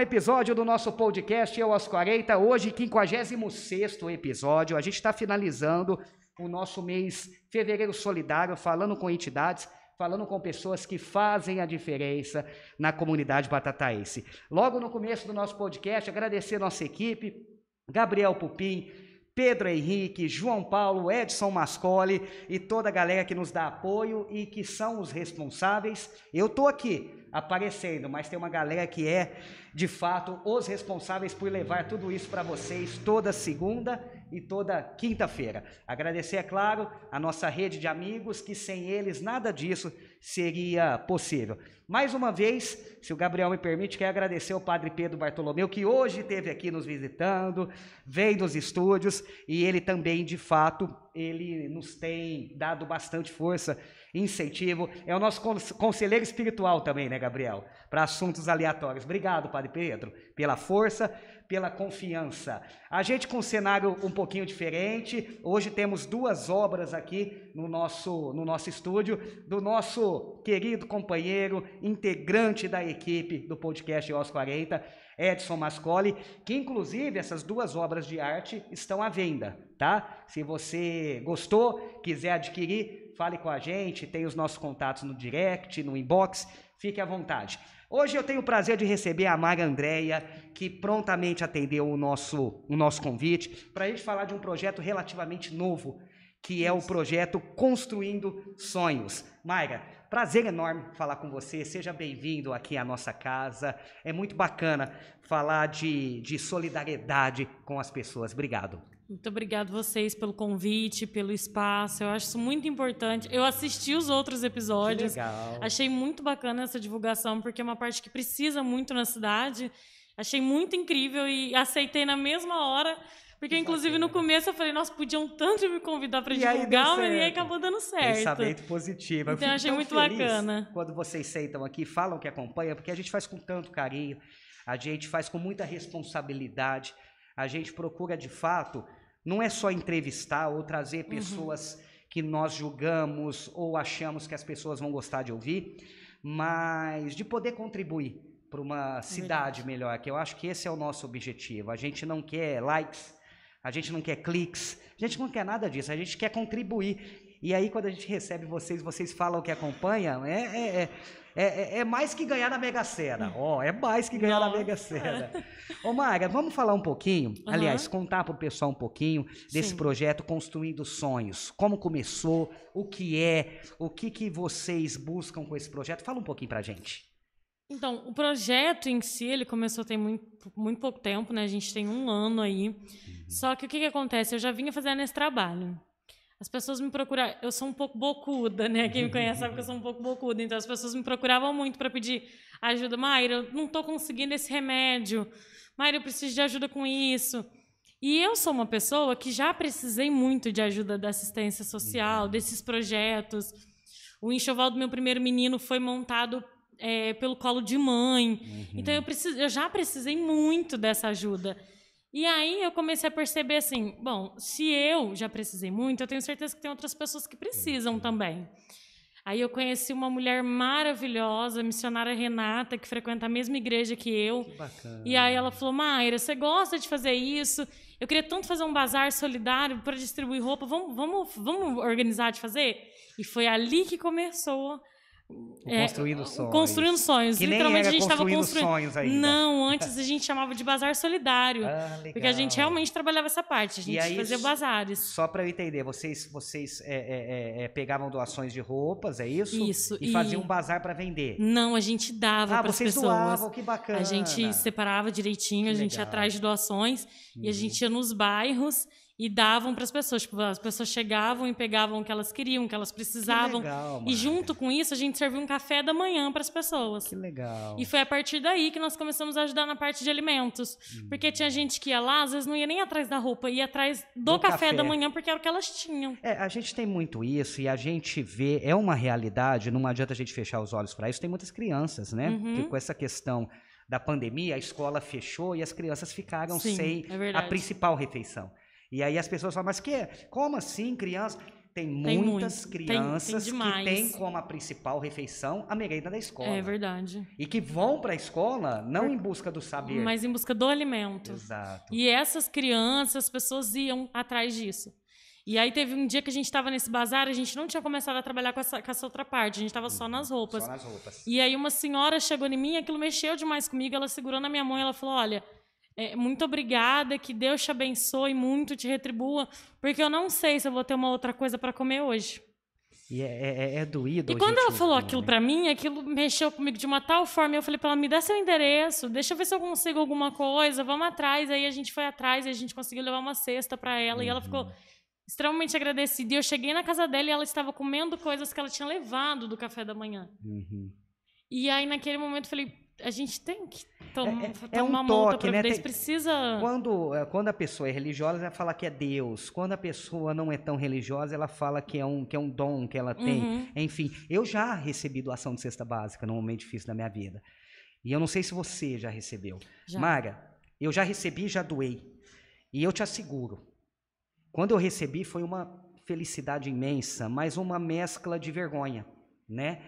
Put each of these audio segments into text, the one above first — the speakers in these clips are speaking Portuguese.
episódio do nosso podcast Eu aos 40. Hoje, 56 episódio. A gente está finalizando o nosso mês Fevereiro Solidário, falando com entidades, falando com pessoas que fazem a diferença na comunidade batataense. Logo no começo do nosso podcast, agradecer nossa equipe, Gabriel Pupim, Pedro Henrique, João Paulo, Edson Mascoli e toda a galera que nos dá apoio e que são os responsáveis. Eu estou aqui aparecendo, mas tem uma galera que é, de fato, os responsáveis por levar tudo isso para vocês toda segunda e toda quinta-feira. Agradecer, é claro, a nossa rede de amigos, que sem eles nada disso seria possível. Mais uma vez, se o Gabriel me permite, quero agradecer ao Padre Pedro Bartolomeu, que hoje esteve aqui nos visitando, veio dos estúdios, e ele também, de fato, ele nos tem dado bastante força, incentivo. É o nosso conselheiro espiritual também, né, Gabriel? Para assuntos aleatórios. Obrigado, Padre Pedro, pela força, pela confiança. A gente com um cenário um pouquinho diferente. Hoje temos duas obras aqui no nosso, no nosso estúdio, do nosso querido companheiro, integrante da equipe do podcast OS 40, Edson Mascoli, que inclusive essas duas obras de arte estão à venda, tá? Se você gostou, quiser adquirir, fale com a gente, tem os nossos contatos no direct, no inbox, fique à vontade. Hoje eu tenho o prazer de receber a Mara Andréia, que prontamente atendeu o nosso, o nosso convite, para a gente falar de um projeto relativamente novo, que é o projeto Construindo Sonhos. Mayra, prazer enorme falar com você, seja bem-vindo aqui à nossa casa. É muito bacana falar de, de solidariedade com as pessoas. Obrigado. Muito obrigado vocês pelo convite, pelo espaço. Eu acho isso muito importante. Eu assisti os outros episódios. Que legal. Achei muito bacana essa divulgação, porque é uma parte que precisa muito na cidade. Achei muito incrível e aceitei na mesma hora. Porque, que inclusive, no começo eu falei, nossa, podiam tanto me convidar para divulgar, mas aí acabou dando certo. Pensamento positivo. Então, eu achei muito bacana. Quando vocês sentam aqui, falam que acompanha, porque a gente faz com tanto carinho, a gente faz com muita responsabilidade, a gente procura, de fato, não é só entrevistar ou trazer uhum. pessoas uhum. que nós julgamos ou achamos que as pessoas vão gostar de ouvir, mas de poder contribuir para uma cidade melhor, que eu acho que esse é o nosso objetivo. A gente não quer likes, a gente não quer cliques, a gente não quer nada disso, a gente quer contribuir. E aí, quando a gente recebe vocês, vocês falam que acompanham, é, é, é é, é, é, mais que ganhar na Mega Sena. Ó, oh, é mais que ganhar Nossa. na Mega Sena. Ô, Maga, vamos falar um pouquinho, uhum. aliás, contar para o pessoal um pouquinho desse Sim. projeto Construindo Sonhos. Como começou, o que é, o que, que vocês buscam com esse projeto? Fala um pouquinho para gente. Então, o projeto em si, ele começou tem muito, muito pouco tempo, né? A gente tem um ano aí. Uhum. Só que o que, que acontece? Eu já vinha fazendo esse trabalho. As pessoas me procuravam. Eu sou um pouco bocuda, né? Quem me conhece sabe que eu sou um pouco bocuda. Então as pessoas me procuravam muito para pedir ajuda. Mayra, eu não estou conseguindo esse remédio. Mayra, eu preciso de ajuda com isso. E eu sou uma pessoa que já precisei muito de ajuda da assistência social, uhum. desses projetos. O enxoval do meu primeiro menino foi montado é, pelo colo de mãe. Uhum. Então eu, preciso, eu já precisei muito dessa ajuda. E aí eu comecei a perceber assim, bom, se eu já precisei muito, eu tenho certeza que tem outras pessoas que precisam também. Aí eu conheci uma mulher maravilhosa, missionária Renata, que frequenta a mesma igreja que eu. Que bacana. E aí ela falou: Mayra, você gosta de fazer isso? Eu queria tanto fazer um bazar solidário para distribuir roupa. Vamos, vamos, vamos organizar de fazer? E foi ali que começou é, construindo sonhos. Construindo sonhos. Que Literalmente a gente estava construindo sonhos ainda. Não, antes a gente chamava de bazar solidário. Ah, porque a gente realmente trabalhava essa parte. A gente aí, fazia bazares. Só para eu entender, vocês, vocês é, é, é, é, pegavam doações de roupas, é isso? Isso. E, e... faziam um bazar para vender? Não, a gente dava ah, para as pessoas. Doavam, que bacana. A gente separava direitinho, que a gente legal. ia atrás de doações e a uhum. gente ia nos bairros e davam para as pessoas. Tipo, as pessoas chegavam e pegavam o que elas queriam, o que elas precisavam. Que legal, e junto com isso, a gente servia um café da manhã para as pessoas. Que legal. E foi a partir daí que nós começamos a ajudar na parte de alimentos. Hum. Porque tinha gente que ia lá, às vezes não ia nem atrás da roupa, ia atrás do, do café, café, da manhã, porque era o que elas tinham. É, a gente tem muito isso e a gente vê, é uma realidade, não adianta a gente fechar os olhos para isso. Tem muitas crianças, né? Uhum. Que com essa questão da pandemia, a escola fechou e as crianças ficaram Sim, sem é a principal refeição. E aí as pessoas falam, mas que? Como assim, criança? tem Tem muitas muito. Tem- crianças tem que demais. têm como a principal refeição a merenda da escola. É verdade. E que vão para a escola não em busca do saber. Mas em busca do alimento. Exato. E essas crianças, as pessoas iam atrás disso. E aí teve um dia que a gente estava nesse bazar, a gente não tinha começado a trabalhar com essa, com essa outra parte, a gente estava só nas roupas. Só nas roupas. E aí uma senhora chegou em mim, aquilo mexeu demais comigo, ela segurou na minha mão e ela falou: "Olha, é, muito obrigada, que Deus te abençoe muito, te retribua, porque eu não sei se eu vou ter uma outra coisa para comer hoje". E é, é, é doído. E quando ela falou aquilo né? pra mim, aquilo mexeu comigo de uma tal forma, eu falei pra ela, me dá seu endereço, deixa eu ver se eu consigo alguma coisa, vamos atrás. Aí a gente foi atrás e a gente conseguiu levar uma cesta pra ela e ela ficou Uhum. extremamente agradecida. E eu cheguei na casa dela e ela estava comendo coisas que ela tinha levado do café da manhã. Uhum. E aí naquele momento eu falei, a gente tem que tom É- é- tomar é um uma outra toque, né? Tem- precisa... Quando, eh, quando a pessoa é religiosa, ela fala que é Deus. Quando a pessoa não é tão religiosa, ela fala que é um, que é um dom que ela tem. Uhum. Enfim, eu já recebi doação de cesta básica num momento difícil da minha vida. E eu não sei se você já recebeu. Já. Mara, eu já recebi e já doei. E eu te asseguro, quando eu recebi foi uma felicidade imensa, mas uma mescla de vergonha, né?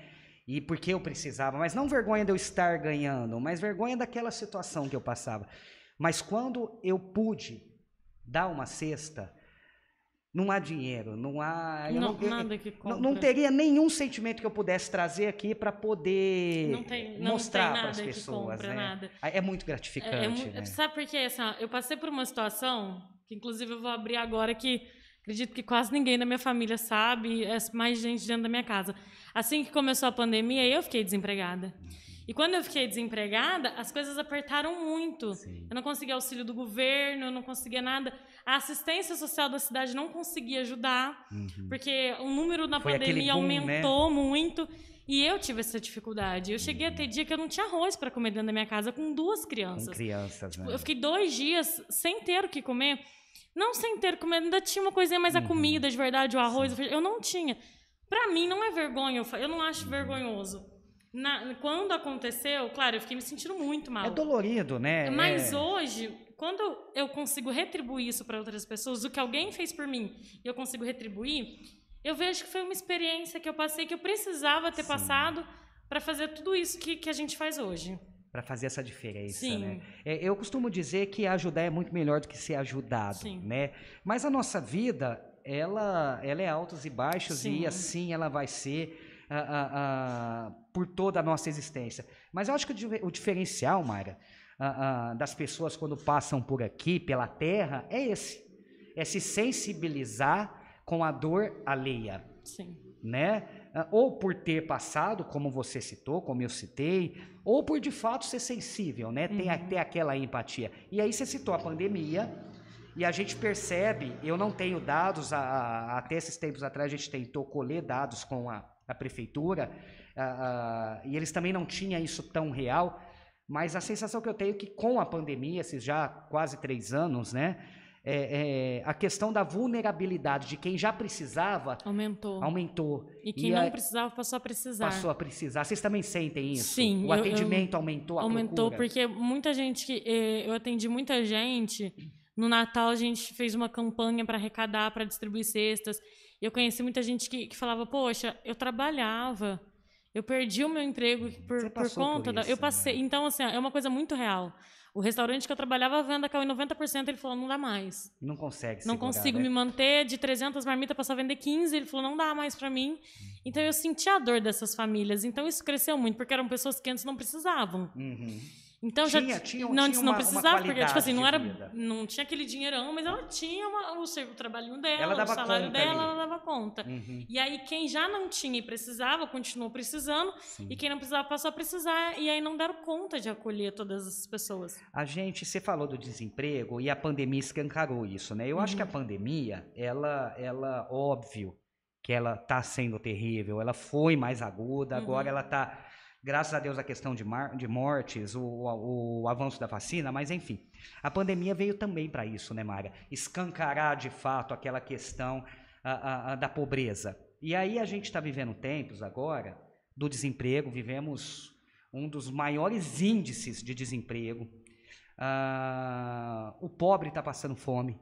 E porque eu precisava, mas não vergonha de eu estar ganhando, mas vergonha daquela situação que eu passava. Mas quando eu pude dar uma cesta, não há dinheiro, não há. Não, eu- nada que não, compra. não teria nenhum sentimento que eu pudesse trazer aqui para poder Não tem, não mostrar para as pessoas, compra, né? nada. É muito É, gratificante, é mu- né? Sabe por quê? Assim, ó, eu passei por uma situação, que inclusive eu vou abrir agora, que acredito que quase ninguém da minha família sabe, é mais gente dentro da minha casa. Assim que começou a pandemia, eu fiquei desempregada. E quando eu fiquei desempregada, as coisas apertaram muito. Sim. Eu não conseguia auxílio do governo, eu não conseguia nada. A assistência social da cidade não conseguia ajudar, Uhum. porque o número na Foi pandemia boom, né? aumentou muito. E eu tive essa dificuldade. Eu cheguei a ter dia que eu não tinha arroz para comer dentro da minha casa com duas Com crianças. crianças, né? Eu fiquei dois dias sem ter o que comer. Não sem ter o que comer, ainda tinha uma coisinha, mas a Uhum. comida de verdade, o arroz, eu não tinha. Pra mim não é vergonha, eu não acho vergonhoso. Na- quando aconteceu, claro, eu fiquei me sentindo muito mal. É dolorido, né? Mas é... hoje, quando eu consigo retribuir isso para outras pessoas, o que alguém fez por mim e eu consigo retribuir, eu vejo que foi uma experiência que eu passei que eu precisava ter Sim. passado para fazer tudo isso que, que a gente faz hoje. Para fazer essa diferença, Sim. né? É, eu costumo dizer que ajudar é muito melhor do que ser ajudado, Sim. né? Mas a nossa vida, ela, ela é altos e baixos Sim. e assim ela vai ser ah, ah, ah, por toda a nossa existência. Mas eu acho que o, o diferencial, Mayra, das pessoas quando passam por aqui, pela terra, é esse. É se sensibilizar com a dor alheia Sim. né? Ah, Ou por ter passado, como você citou, como eu citei, ou por de fato ser sensível, né? Ter, a- ter aquela empatia. E aí você citou a pandemia, e a gente percebe, eu não tenho dados, a- a- até esses tempos atrás a gente tentou colher dados com a, a prefeitura, e eles também não tinham isso tão real, mas a sensação que eu tenho é que com a pandemia, esses já quase três anos, né? É- é, a questão da vulnerabilidade de quem já precisava Aumentou. aumentou. E quem E não aí- precisava passou a precisar. Passou a precisar. Vocês também sentem isso? Sim, O eu- eu- atendimento aumentou a Aumentou procura? porque muita gente que eh, eu atendi muita gente. No Natal a gente fez uma campanha para arrecadar, para distribuir cestas. Eu conheci muita gente que, que falava: "Poxa, eu trabalhava, eu perdi o meu emprego por, Você por por conta da, isso, eu passei". né? Então assim, é uma coisa muito real. O restaurante que eu trabalhava a venda caiu em 90%, ele falou: "Não dá mais". Não consegue Não segurar, consigo né? me manter de 300 marmitas para só vender 15. Ele falou, não dá mais para mim. Então eu senti a dor dessas famílias. Então isso cresceu muito, porque eram pessoas que antes não precisavam. Uhum. Então Tinha- já tinha- não, tinha uma- não uma precisava, porque tipo assim, não era não tinha aquele dinheirão, mas ela tinha uma- o seu trabalhinho dela, o salário dela, ali. ela dava conta. Uhum. E aí quem já não tinha e precisava, continuou precisando, Sim. e quem não precisava passou a precisar e aí não deram conta de acolher todas essas pessoas. A gente, você falou do desemprego e a pandemia escancarou isso, né? Eu acho Uhum. que a pandemia, ela, ela, óbvio que ela tá sendo terrível, ela foi mais aguda, agora Uhum. ela tá, graças a Deus, a questão de, mar- de mortes, o, o, o avanço da vacina, mas enfim, a pandemia veio também para isso, né, Mara? Escancarar de fato aquela questão ah, ah, ah, da pobreza. E aí a gente está vivendo tempos agora do desemprego, vivemos um dos maiores índices de desemprego. Ah, o pobre está passando fome.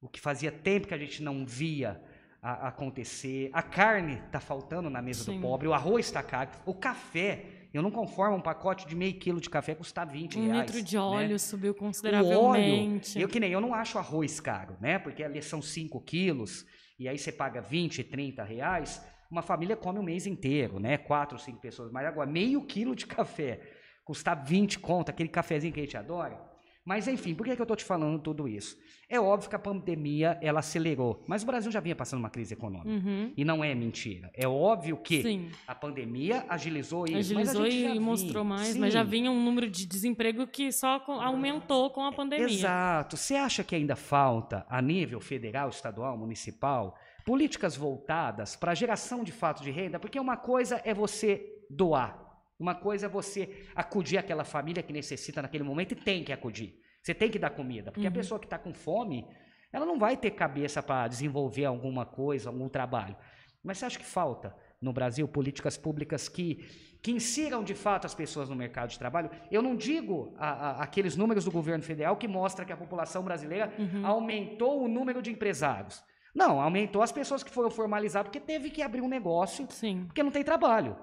O que fazia tempo que a gente não via a- acontecer. A carne está faltando na mesa Sim. do pobre, o arroz está caro, o café. Eu não conformo um pacote de meio quilo de café custar 20 Um reais. litro de né? óleo subiu O consideravelmente. óleo, eu que nem eu não acho arroz caro, né? Porque ali são 5 quilos e aí você paga 20, 30 reais. Uma família come o mês inteiro, né? Quatro, cinco pessoas. Mas agora, meio quilo de café custar 20 conto, aquele cafezinho que a gente adora. Mas enfim, por que, que eu tô te falando tudo isso? É óbvio que a pandemia ela acelerou, mas o Brasil já vinha passando uma crise econômica. Uhum. E não é mentira. É óbvio que Sim. a pandemia agilizou isso. Agilizou e vinha- mostrou mais, mas já Sim. vinha um número de desemprego que só aumentou com a pandemia. Exato. Você acha que ainda falta, a nível federal, estadual, municipal, políticas voltadas para a geração de fato de renda? Porque uma coisa é você doar, uma coisa é você acudir aquela família que necessita naquele momento e tem que acudir. Você tem que dar comida, porque a Uhum. pessoa que está com fome, ela não vai ter cabeça para desenvolver alguma coisa, algum trabalho. Mas você acha que falta no Brasil políticas públicas que, que insiram de fato as pessoas no mercado de trabalho? Eu não digo a- a- aqueles números do governo federal que mostra que a população brasileira Uhum. aumentou o número de empresários. Não, aumentou as pessoas que foram formalizar porque teve que abrir um negócio Sim. porque não tem trabalho.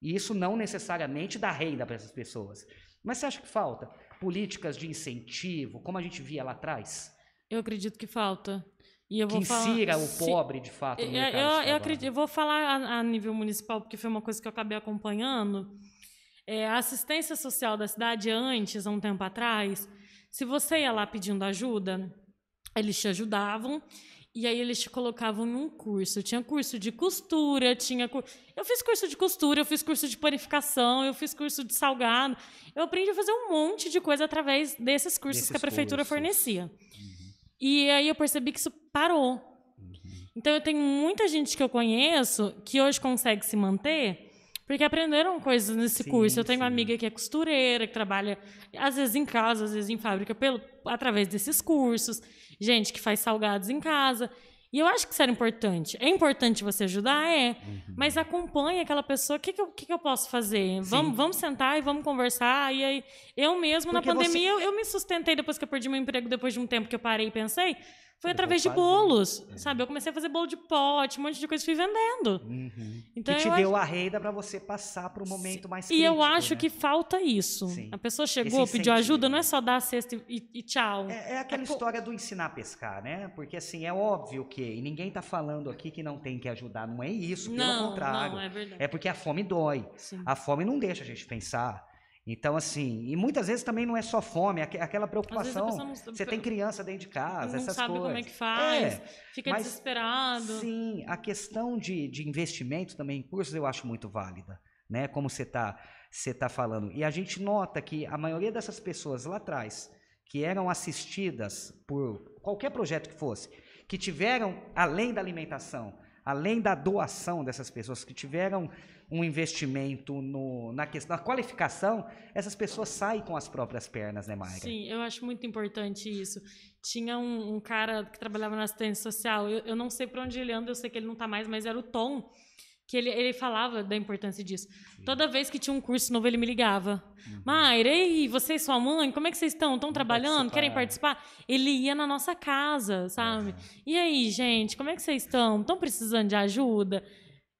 E isso não necessariamente dá renda para essas pessoas. Mas você acha que falta políticas de incentivo, como a gente via lá atrás, Eu acredito que falta. E eu que vou falar. insira o se- pobre de fato no Eu, mercado eu, eu acredito, eu vou falar a, a nível municipal, porque foi uma coisa que eu acabei acompanhando. É, a assistência social da cidade antes, há um tempo atrás, se você ia lá pedindo ajuda, eles te ajudavam e aí eles te colocavam em um curso. Tinha curso de costura, tinha eu fiz curso de costura, eu fiz curso de panificação, eu fiz curso de salgado. Eu aprendi a fazer um monte de coisa através desses cursos Desses que a prefeitura cursos. fornecia. E aí eu percebi que isso parou. Então eu tenho muita gente que eu conheço que hoje consegue se manter porque aprenderam coisas nesse Sim, curso. Eu tenho uma sim. amiga que é costureira, que trabalha às vezes em casa, às vezes em fábrica, pelo, através desses cursos. Gente que faz salgados em casa. E eu acho que isso era importante. É importante você ajudar? É. Uhum. Mas acompanhe aquela pessoa. O que, que, eu, que que eu posso fazer? Sim. Vamos, vamos sentar e vamos conversar. E aí, eu mesmo, na Porque você- pandemia, eu, eu me sustentei depois que eu perdi meu emprego, depois de um tempo que eu parei e pensei. Foi Eu através de bolos, É. sabe? Eu comecei a fazer bolo de pote, um monte de coisa, fui vendendo. Uhum. Então, que te eu deu a renda para você passar para o momento mais E crítico. eu acho né? que falta isso. Sim. A pessoa chegou, pediu ajuda, não é só dar a cesta e, e- e tchau. É, é aquela É história do ensinar a pescar, né? Porque assim, é óbvio que, e ninguém tá falando aqui que não tem que ajudar, não é isso, pelo não, contrário. não, é verdade. É porque a fome dói. Sim. A fome não deixa a gente pensar. Então, assim, e muitas vezes também não é só fome, é aque- aquela preocupação. não Você tem criança dentro de casa, não essas sabe coisas. como é que faz, É, fica mas- desesperado. Sim, a questão de, de investimento também em cursos eu acho muito válida, né? Como você está você tá falando. E a gente nota que a maioria dessas pessoas lá atrás, que eram assistidas por qualquer projeto que fosse, que tiveram, além da alimentação, além da doação dessas pessoas, que tiveram um investimento no, na questão da qualificação, essas pessoas saem com as próprias pernas, né, Mayra? Sim, eu acho muito importante isso. Tinha um, um cara que trabalhava na assistência social, eu, eu não sei para onde ele anda, eu sei que ele não está mais, mas era o Tom, que ele, ele falava da importância disso. Toda vez que tinha um curso novo, ele me ligava. Uhum. Mayra, ei, você e sua mãe, como é que vocês estão? Estão trabalhando? Querem participar. participar? Ele ia na nossa casa, sabe? E aí, gente, como é que vocês estão? Estão precisando de ajuda?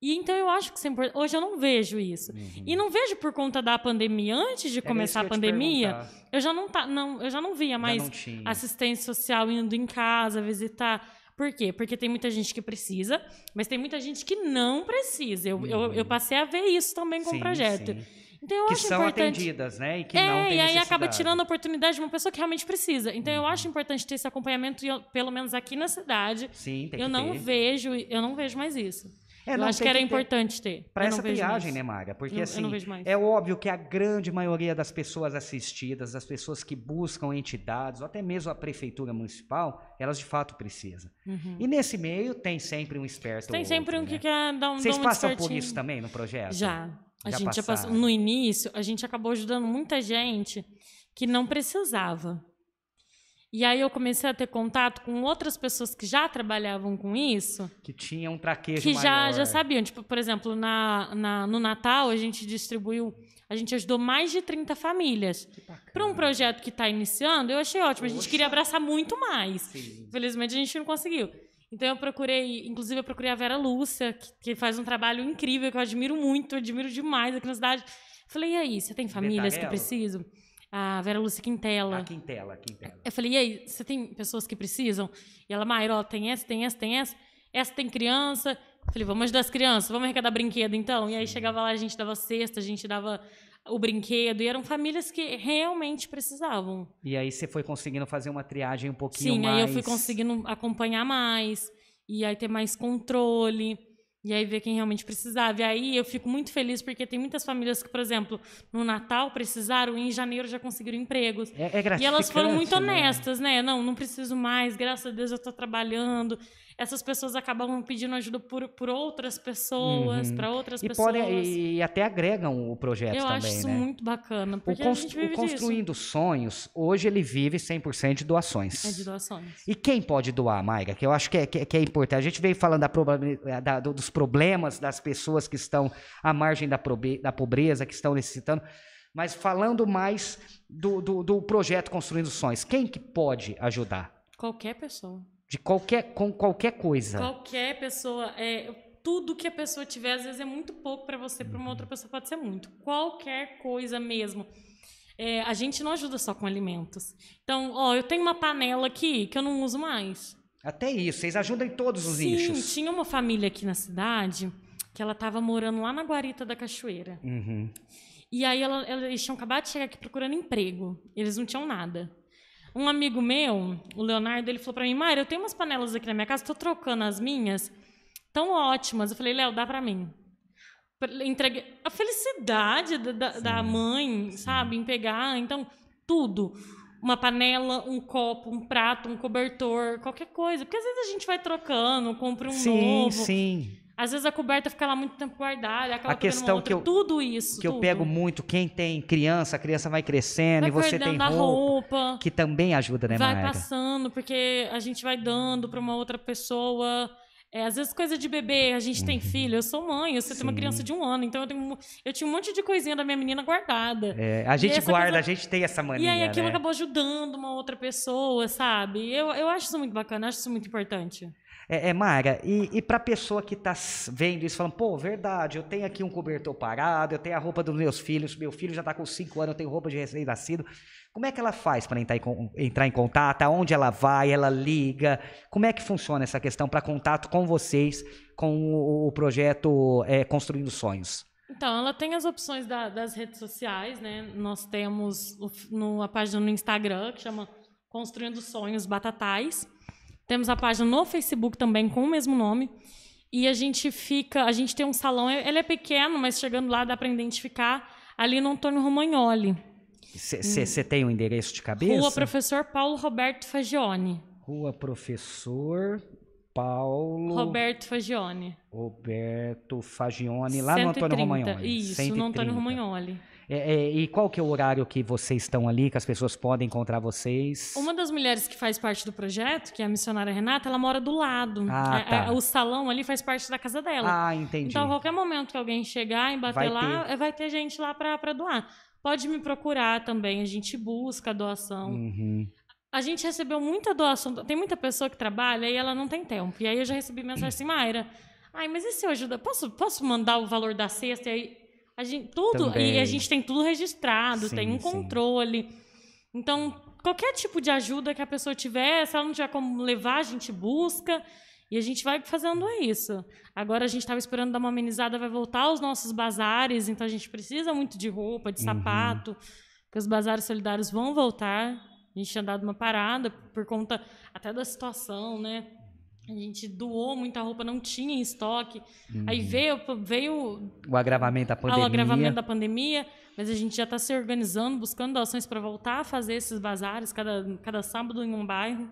E então eu acho que isso é importante. Hoje eu não vejo isso. Uhum. E não vejo por conta da pandemia. Antes de Era começar a pandemia, eu já não, tá, não, eu já não via mais não assistência social indo em casa visitar. Por quê? Porque tem muita gente que precisa, mas tem muita gente que não precisa. Eu, eu, eu passei a ver isso também com o Uhum. Projeto. sim. Então eu que acho são importante. atendidas, né? E que é, não tem e aí acaba tirando a oportunidade de uma pessoa que realmente precisa. Então eu Uhum. acho importante ter esse acompanhamento, eu- pelo menos aqui na cidade. Sim, tem eu que não ter. vejo, eu não vejo mais isso. É, eu acho que era ter. importante ter. Para essa triagem, mais. né, Maga? Porque assim, não mais. é óbvio que a grande maioria das pessoas assistidas, das pessoas que buscam entidades, ou até mesmo a prefeitura municipal, elas de fato precisam. Uhum. E nesse meio tem sempre um esperto Tem sempre outro, um que né? quer dar um Vocês passam por isso também no projeto? Já. A Já gente já passou. passaram. No início, a gente acabou ajudando muita gente que não precisava. E aí eu comecei a ter contato com outras pessoas que já trabalhavam com isso, Que tinha um traquejo que já, maior. já sabiam. Tipo, por exemplo, na, na- no Natal a gente distribuiu, a gente ajudou mais de 30 famílias. Para um projeto que está iniciando, eu achei ótimo. A gente queria abraçar muito mais. Sim. Infelizmente a gente não conseguiu. Então eu procurei, inclusive eu procurei a Vera Lúcia, que, que faz um trabalho incrível, que eu admiro muito, admiro demais aqui na cidade. Falei, e aí, você tem famílias que Detalhelo? precisam? A Vera Lúcia Quintela. A Quintela, a Quintela. Eu falei, e aí, você tem pessoas que precisam? E ela, Mayra, ó, tem essa, tem essa, tem essa. Essa tem criança. Eu falei, vamos ajudar as crianças, vamos arrecadar brinquedo então. E aí chegava lá, a gente dava cesta, a gente dava o brinquedo. E eram famílias que realmente precisavam. E aí você foi conseguindo fazer uma triagem um pouquinho Sim, mais... aí eu fui conseguindo acompanhar mais. E aí ter mais controle. E aí ver quem realmente precisava. E aí eu fico muito feliz porque tem muitas famílias que, por exemplo, no Natal precisaram e em janeiro já conseguiram empregos. É, é E elas foram muito né? honestas, né? Não, não preciso mais, graças a Deus eu estou trabalhando. Essas pessoas acabam pedindo ajuda por, por outras pessoas, Uhum. para outras E, pessoas. podem, e até agregam o projeto eu também, acho isso né? muito bacana, O, porque a cons- gente o vive disso. Construindo Sonhos, hoje ele vive 100% de doações. É de doações. E quem pode doar, Mayra? Que eu acho que é, que é- que é importante. A gente veio falando da da- do- dos problemas das pessoas que estão à margem da, da pobreza, que estão necessitando, mas falando mais do, do- do projeto Construindo Sonhos. Quem que pode ajudar? Qualquer pessoa. De qualquer, com qualquer coisa. Qualquer pessoa. É, tudo que a pessoa tiver, às vezes é muito pouco para você, para uma outra pessoa pode ser muito. Qualquer coisa mesmo. É, a gente não ajuda só com alimentos. Então, ó, eu tenho uma panela aqui que eu não uso mais. Até isso, vocês ajudam em todos os Sim, nichos. tinha uma família aqui na cidade que ela estava morando lá na Guarita da Cachoeira. Uhum. E aí ela- ela- eles tinham acabado de chegar aqui procurando emprego. Eles não tinham nada. Um amigo meu, o Leonardo, ele falou pra mim, Mayra, eu tenho umas panelas aqui na minha casa, tô trocando as minhas, tão ótimas. Eu falei, Léo, dá pra mim. Entreguei a felicidade da, da- da mãe, sabe, em pegar, então, tudo. Uma panela, um copo, um prato, um cobertor, qualquer coisa. Porque às vezes a gente vai trocando, compra um sim, novo. sim. Às vezes a coberta fica lá muito tempo guardada, acaba A questão outra. que eu- tudo isso. Que eu tudo. pego muito, quem tem criança, a criança vai crescendo vai e você tem roupa, roupa, que também ajuda, né, vai Mayra? passando, porque a gente vai dando para uma outra pessoa. É, às vezes coisa de bebê, a gente tem filho, eu sou mãe, você tem uma Uhum. Criança de um ano, então eu, tenho, eu tinha um monte de coisinha da minha menina guardada. É, a gente guarda, coisa- a gente tem essa mania, e aí aquilo né? acabou ajudando uma outra pessoa, sabe? Eu, eu acho isso muito bacana, eu acho isso muito importante. É, é Mara, e, e pra pessoa que tá s- vendo isso, falando, pô, verdade, eu tenho aqui um cobertor parado, eu tenho a roupa dos meus filhos, meu filho já tá com 5 anos, eu tenho roupa de recém-nascido. Como é que ela faz para entrar, entrar em contato? Aonde ela vai? Ela liga? Como é que funciona essa questão para contato com vocês, com o, o projeto é, Construindo Sonhos? Então, ela tem as opções da- das redes sociais, né? Nós temos o no, a página no Instagram, que chama Construindo Sonhos Batatais. Temos a página no Facebook também com o mesmo nome. E a gente fica, a gente tem um salão, ele é pequeno, mas chegando lá dá para identificar ali no Antônio Romagnoli. Você tem o endereço de cabeça? Rua Professor Paulo Roberto Fagione. Rua Professor Paulo Roberto Fagione. Roberto Fagione, lá no Antônio 130. Romagnoli. Isso, 130. no Antônio Romagnoli. É, é, e qual que é o horário que vocês estão ali, que as pessoas podem encontrar vocês? Uma das mulheres que faz parte do projeto, que é a missionária Renata, ela mora do lado. Ah, É- tá. é- o salão ali faz parte da casa dela. Ah, entendi. então, a qualquer momento que alguém chegar e bater Vai lá, é, vai ter gente lá para doar. Pode me procurar também, a gente busca a doação. Uhum. A gente recebeu muita doação. Tem muita pessoa que trabalha e ela não tem tempo. E aí eu já recebi mensagem assim, Mayra, ai, mas e se eu ajuda? Posso, posso mandar o valor da cesta? E aí, a gente, tudo. Também. E a gente tem tudo registrado, Sim, tem um sim. controle. Então, qualquer tipo de ajuda que a pessoa tiver, se ela não tiver como levar, a gente busca. E a gente vai fazendo isso. Agora a gente estava esperando dar uma amenizada, vai voltar aos nossos bazares, então a gente precisa muito de roupa, de Uhum. sapato, porque os bazares solidários vão voltar. A gente tinha dado uma parada por conta até da situação, né? A gente doou muita roupa, não tinha em estoque. Aí veio, veio O agravamento da pandemia. agravamento da pandemia, mas a gente já está se organizando, buscando doações para voltar a fazer esses bazares cada, cada sábado em um bairro.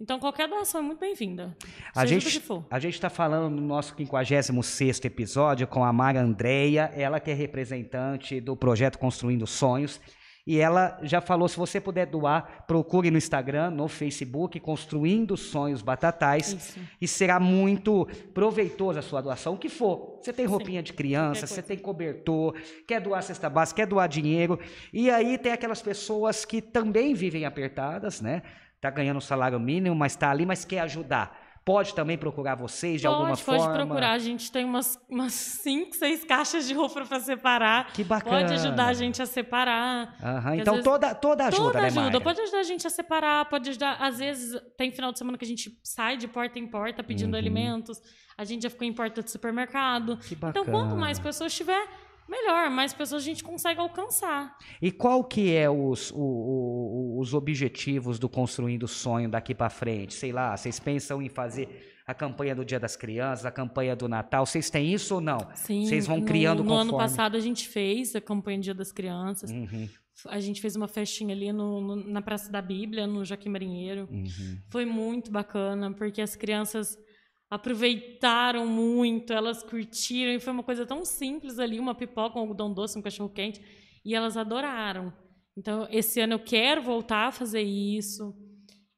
Então, qualquer doação é muito bem-vinda. A gente a gente está falando no nosso 56º episódio com a Mara Andreia, ela que é representante do projeto Construindo Sonhos. E ela já falou, se você puder doar, procure no Instagram, no Facebook, Construindo Sonhos Batatais. Isso. E será muito proveitosa a sua doação, o que for. Você tem roupinha de criança, você tem cobertor, quer doar cesta básica, quer doar dinheiro. E aí tem aquelas pessoas que também vivem apertadas, né? Tá ganhando um salário mínimo, mas tá ali, mas quer ajudar. Pode também procurar vocês de pode, alguma pode forma? Pode procurar. A gente tem umas, umas cinco, seis caixas de roupa para separar. Que bacana. Pode ajudar a gente a separar. Uhum. Então, vezes, toda, toda ajuda, toda né, ajuda. Mayra? Pode ajudar a gente a separar, pode ajudar. Às vezes, tem final de semana que a gente sai de porta em porta pedindo uhum. alimentos. A gente já ficou em porta de supermercado. Que bacana. Então, quanto mais pessoas tiver, melhor, mais pessoas a gente consegue alcançar. E qual que é os, o, o, os objetivos do Construindo o Sonho daqui para frente? Sei lá, vocês pensam em fazer a campanha do Dia das Crianças, a campanha do Natal, vocês têm isso ou não? Sim. Vocês vão criando no, no conforme... ano passado a gente fez a campanha do Dia das Crianças. Uhum. A gente fez uma festinha ali no, no, na Praça da Bíblia, no Joaquim Marinheiro. Uhum. Foi muito bacana, porque as crianças aproveitaram muito, elas curtiram, e foi uma coisa tão simples ali, uma pipoca, um algodão doce, um cachorro quente, e elas adoraram. Então, esse ano eu quero voltar a fazer isso.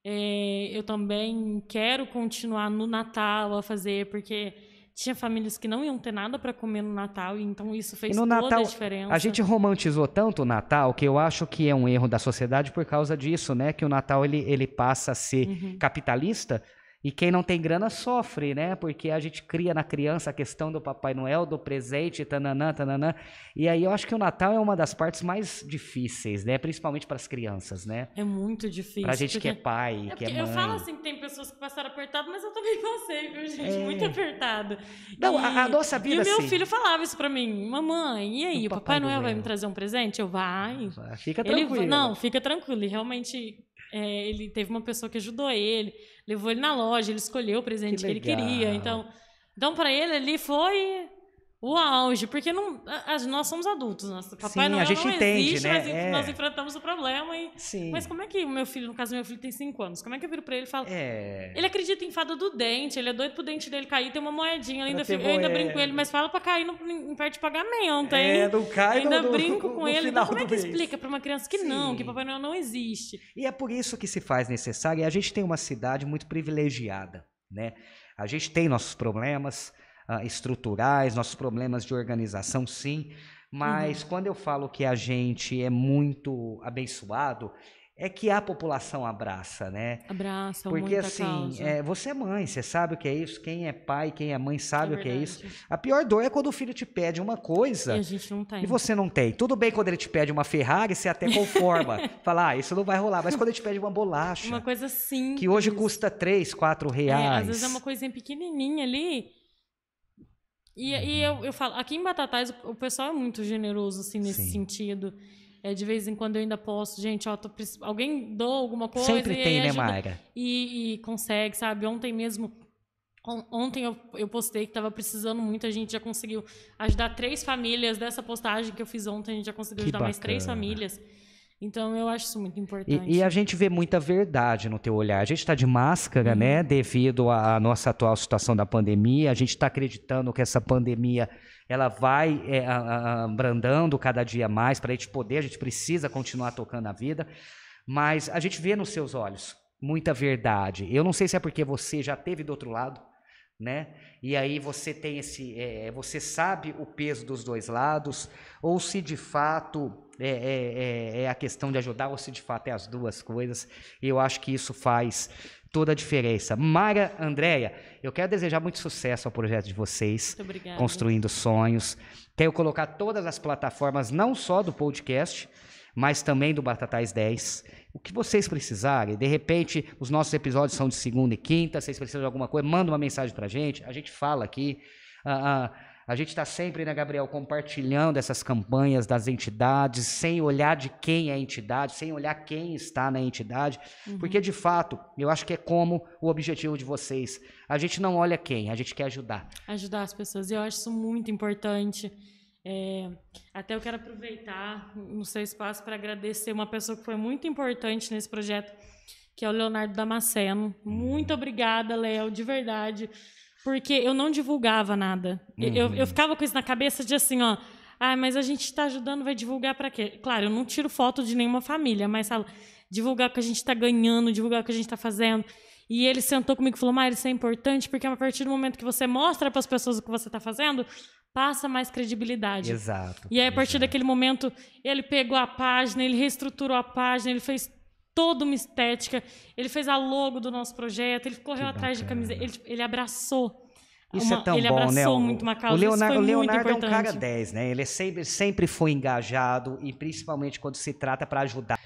É, eu também quero continuar no Natal a fazer, porque tinha famílias que não iam ter nada para comer no Natal, e então isso fez toda Natal, a diferença. A gente romantizou tanto o Natal que eu acho que é um erro da sociedade por causa disso, né? Que o Natal ele, ele passa a ser Uhum. capitalista e quem não tem grana sofre, né? Porque a gente cria na criança a questão do Papai Noel, do presente, tananã, tananã. E aí eu acho que o Natal é uma das partes mais difíceis, né? Principalmente para as crianças, né? É muito difícil. Pra gente porque... que é pai, É que é mãe. eu falo assim que tem pessoas que passaram apertado, mas eu também passei, viu, gente? É. Muito apertado. Não, E- a- a nossa vida, E o meu assim- filho falava isso pra mim: Mamãe, e aí? O O Papai Papai Noel vai Noel. me trazer um presente? Eu, vai. Fica Ele, tranquilo. não, fica tranquilo. E realmente, é, ele teve uma pessoa que ajudou ele, levou ele na loja, ele escolheu o presente Que que, ele queria. Então, então para ele ali foi o auge, porque não, a- a- nós somos adultos. Nosso Papai Sim, a Noel gente não entende, existe, né? mas É. nós enfrentamos o problema. E, Sim. mas como é que o meu filho, no caso, meu filho tem 5 anos, como é que eu viro pra ele e falo. É. Ele acredita em fada do dente, ele é doido pro dente dele cair, tem uma moedinha. Eu ainda, fico- eu ainda brinco com ele, mas fala pra cair no, em perto de pagamento, hein? É, não cai Eu ainda no- brinco no com ele. Então, como é que explica pra uma criança que não, Sim. que Papai Noel não existe? E é por isso que se faz necessário. E a gente tem uma cidade muito privilegiada, né? A gente tem nossos problemas ah, estruturais, nossos problemas de organização, sim. Mas quando eu falo que a gente é muito abençoado, é que a população abraça, né? Abraça, Porque assim, é, você é mãe, você sabe o que é isso. Quem é pai, quem é mãe sabe É o que é isso. A pior dor é quando o filho te pede uma E coisa a gente não tem. e você não tem. Tudo bem quando ele te pede uma Ferrari, você até conforma. Fala, ah, isso não vai rolar. Mas quando ele te pede uma bolacha, Uma coisa simples. que hoje custa 3, 4 É, reais. às vezes é uma coisinha pequenininha ali. E, e eu, eu falo, aqui em Batatais o, pessoal é muito generoso, assim, nesse Sim. sentido. É, de vez em quando eu ainda posto, gente, ó, tô alguém doa alguma coisa. Sempre e tem, né. Mayra? e, e consegue, sabe? Ontem mesmo, on- ontem eu, eu postei que estava precisando muito, a gente já conseguiu ajudar três famílias dessa postagem que eu fiz ontem, a gente já conseguiu Que ajudar mais três bacana. famílias. Então eu acho isso muito importante. E, e a gente vê muita verdade no teu olhar. A gente está de máscara, Uhum. né? Devido à nossa atual situação da pandemia. A gente está acreditando que essa pandemia ela vai é, abrandando cada dia mais para a gente poder. A gente precisa continuar tocando a vida. Mas a gente vê nos seus olhos muita verdade. Eu não sei se é porque você já teve do outro lado, né? E aí você tem esse, é, você sabe o peso dos dois lados, ou se de fato é, é- é- é a questão de ajudar, ou se de fato é as duas coisas. E eu acho que isso faz toda a diferença. Mara, Andréia, eu quero desejar muito sucesso ao projeto de vocês. Construindo Sonhos. Quero colocar todas as plataformas, não só do podcast, mas também do Batatais 10. O que vocês precisarem, de repente, os nossos episódios são de segunda e quinta, vocês precisam de alguma coisa, manda uma mensagem pra gente, a gente fala aqui. Ah, ah, a gente está sempre, né, Gabriel, compartilhando essas campanhas das entidades, sem olhar de quem é a entidade, sem olhar quem está na entidade, porque de fato, eu acho que é como o objetivo de vocês. A gente não olha quem, a gente quer ajudar. ajudar as pessoas. E eu acho isso muito importante. É, até eu quero aproveitar no seu espaço para agradecer uma pessoa que foi muito importante nesse projeto, que é o Leonardo Damasceno. Muito obrigada, Léo, de verdade. Porque eu não divulgava nada. Eu, eu ficava com isso na cabeça de assim, ó. Ah, mas a gente está ajudando, vai divulgar para quê? Claro, eu não tiro foto de nenhuma família, mas falo, divulgar o que a gente está ganhando, divulgar o que a gente está fazendo. E ele sentou comigo e falou: Mário, isso é importante, porque a partir do momento que você mostra para as pessoas o que você está fazendo, passa mais credibilidade. Exato. E aí, a partir exato. daquele momento, ele pegou a página, ele reestruturou a página, ele fez toda uma estética. Ele fez a logo do nosso projeto, ele correu Que atrás de bacana. camiseta, ele, ele abraçou. Isso uma- é tão ele bom, abraçou né? O- muito uma causa. O Leonardo, o Leonardo é um cara 10, né? Ele sempre, sempre foi engajado e principalmente quando se trata para ajudar.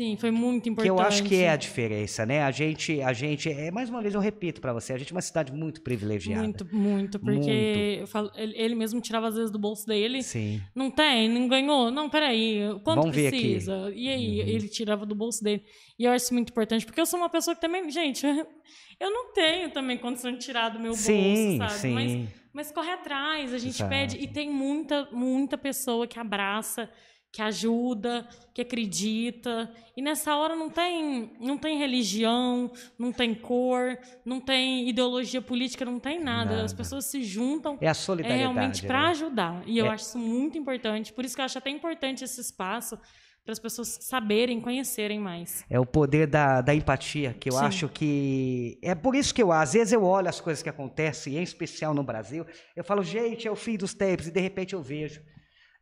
Sim, foi muito importante. Que eu acho que é a diferença, né? A gente, a gente, é mais uma vez eu repito para você, a gente é uma cidade muito privilegiada. Muito, muito, porque Muito. falo, ele, mesmo tirava às vezes do bolso dele. Sim. Não tem, não ganhou. Não, peraí, quanto Vamos ver aqui. precisa? E aí, Uhum. ele tirava do bolso dele. E eu acho isso muito importante, porque eu sou uma pessoa que também, gente, eu não tenho também condição de tirar do meu Sim, bolso, sabe? sim. Mas, mas corre atrás, a gente Exato. pede. E tem muita, muita pessoa que abraça, que ajuda, que acredita. E nessa hora não tem, não tem religião, não tem cor, não tem ideologia política, não tem nada. Nada. As pessoas se juntam É a é solidariedade. realmente para né? ajudar. E eu É. acho isso muito importante. Por isso que eu acho até importante esse espaço para as pessoas saberem, conhecerem mais. É o poder da, da empatia, que eu Sim. acho que. É por isso que eu, às vezes, eu olho as coisas que acontecem, em especial no Brasil, eu falo, gente, é o fim dos tempos, e de repente eu vejo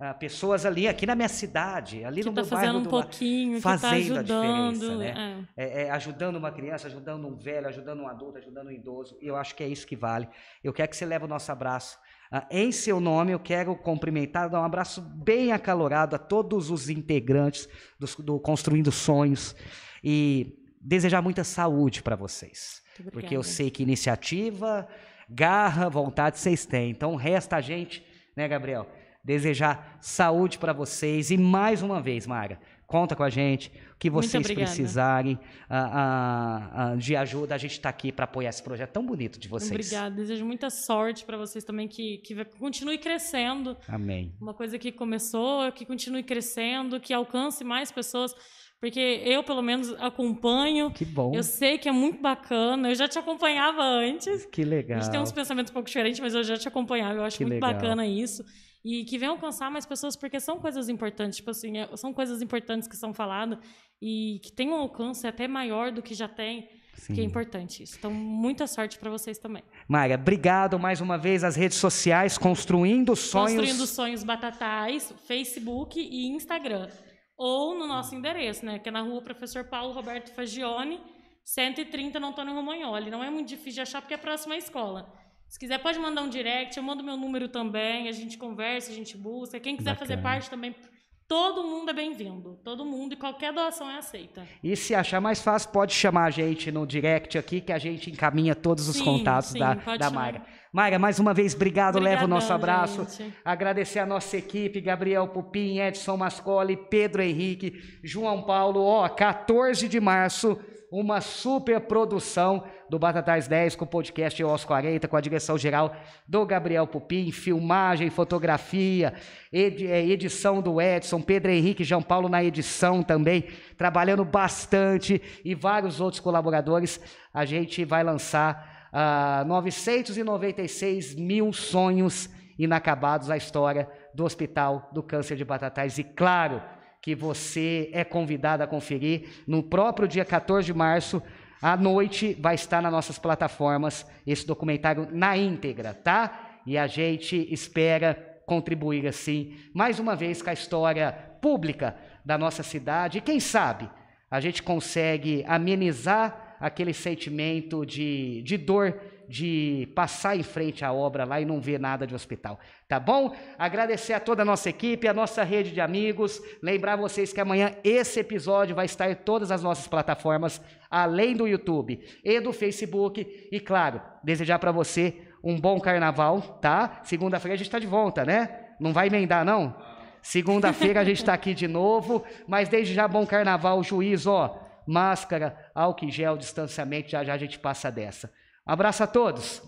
ah, pessoas ali, aqui na minha cidade, ali Que no está meu bairro fazendo um do pouquinho, que está fazendo a ajudando. diferença, né? é. é, é, ajudando uma criança, ajudando um velho, ajudando um adulto, ajudando um idoso. E eu acho que é isso que vale. Eu quero que você leve o nosso abraço. Ah, em seu nome, eu quero cumprimentar, dar um abraço bem acalorado a todos os integrantes dos- do, Construindo Sonhos e desejar muita saúde para vocês. Porque eu sei que iniciativa, garra, vontade vocês têm. Então resta a gente, né, Gabriel, desejar saúde para vocês. E mais uma vez, Mara, conta com a gente. O que vocês precisarem ah, ah, ah, de ajuda, a gente está aqui para apoiar esse projeto tão bonito de vocês. Obrigada. Desejo muita sorte para vocês também, que, que continue crescendo. Amém. Uma coisa que começou, que continue crescendo, que alcance mais pessoas. Porque eu, pelo menos, acompanho. Que bom. Eu sei que é muito bacana. Eu já te acompanhava antes. Que legal. A gente tem uns pensamentos um pouco diferentes, mas eu já te acompanhava. Eu acho Que muito legal. bacana isso. E que venham alcançar mais pessoas, porque são coisas importantes. Tipo assim, é- são coisas importantes que são faladas e que tem um alcance até maior do que já tem, Sim. que é importante isso. Então, muita sorte para vocês também. Mara, obrigado mais uma vez às redes sociais, Construindo Sonhos. Construindo Sonhos Batatais, Facebook e Instagram. Ou no nosso endereço, né? Que é na rua Professor Paulo Roberto Fagione, 130 no Antônio Romagnoli. Não é muito difícil de achar porque é próxima à escola. Se quiser, pode mandar um direct, eu mando meu número também, a gente conversa, a gente busca. Quem quiser fazer Bacana. parte também, todo mundo é bem-vindo. Todo mundo e qualquer doação é aceita. E se achar mais fácil, pode chamar a gente no direct aqui, que a gente encaminha todos os Sim, contatos sim, da, da. Mayra. Mayra, mais uma vez, obrigado, leva o nosso Obrigadão, abraço. gente. Agradecer a nossa equipe, Gabriel Pupim, Edson Mascoli, Pedro Henrique, João Paulo. Ó, 14 de março, uma super produção do Batatais 10 com o podcast aos 40, com a direção geral do Gabriel Pupim, filmagem, fotografia, eh, edição do Edson, Pedro Henrique João Paulo na edição também, trabalhando bastante e vários outros colaboradores. A gente vai lançar ah, 996 mil sonhos inacabados a história do Hospital do Câncer de Batatais. E claro que você é convidado a conferir no próprio dia 14 de março. À noite vai estar nas nossas plataformas esse documentário na íntegra, tá? E a gente espera contribuir assim, mais uma vez, com a história pública da nossa cidade. E quem sabe a gente consegue amenizar aquele sentimento de, de dor de passar em frente à obra lá e não ver nada de hospital, tá bom? Agradecer a toda a nossa equipe, a nossa rede de amigos, lembrar vocês que amanhã esse episódio vai estar em todas as nossas plataformas, além do YouTube e do Facebook, e claro, desejar para você um bom carnaval, tá? Segunda-feira a gente está de volta, né? Não vai emendar, não? Segunda-feira a gente está aqui de novo, mas desde já bom carnaval, juiz, ó, máscara, álcool em gel, distanciamento, já já a gente passa dessa. Abraço a todos.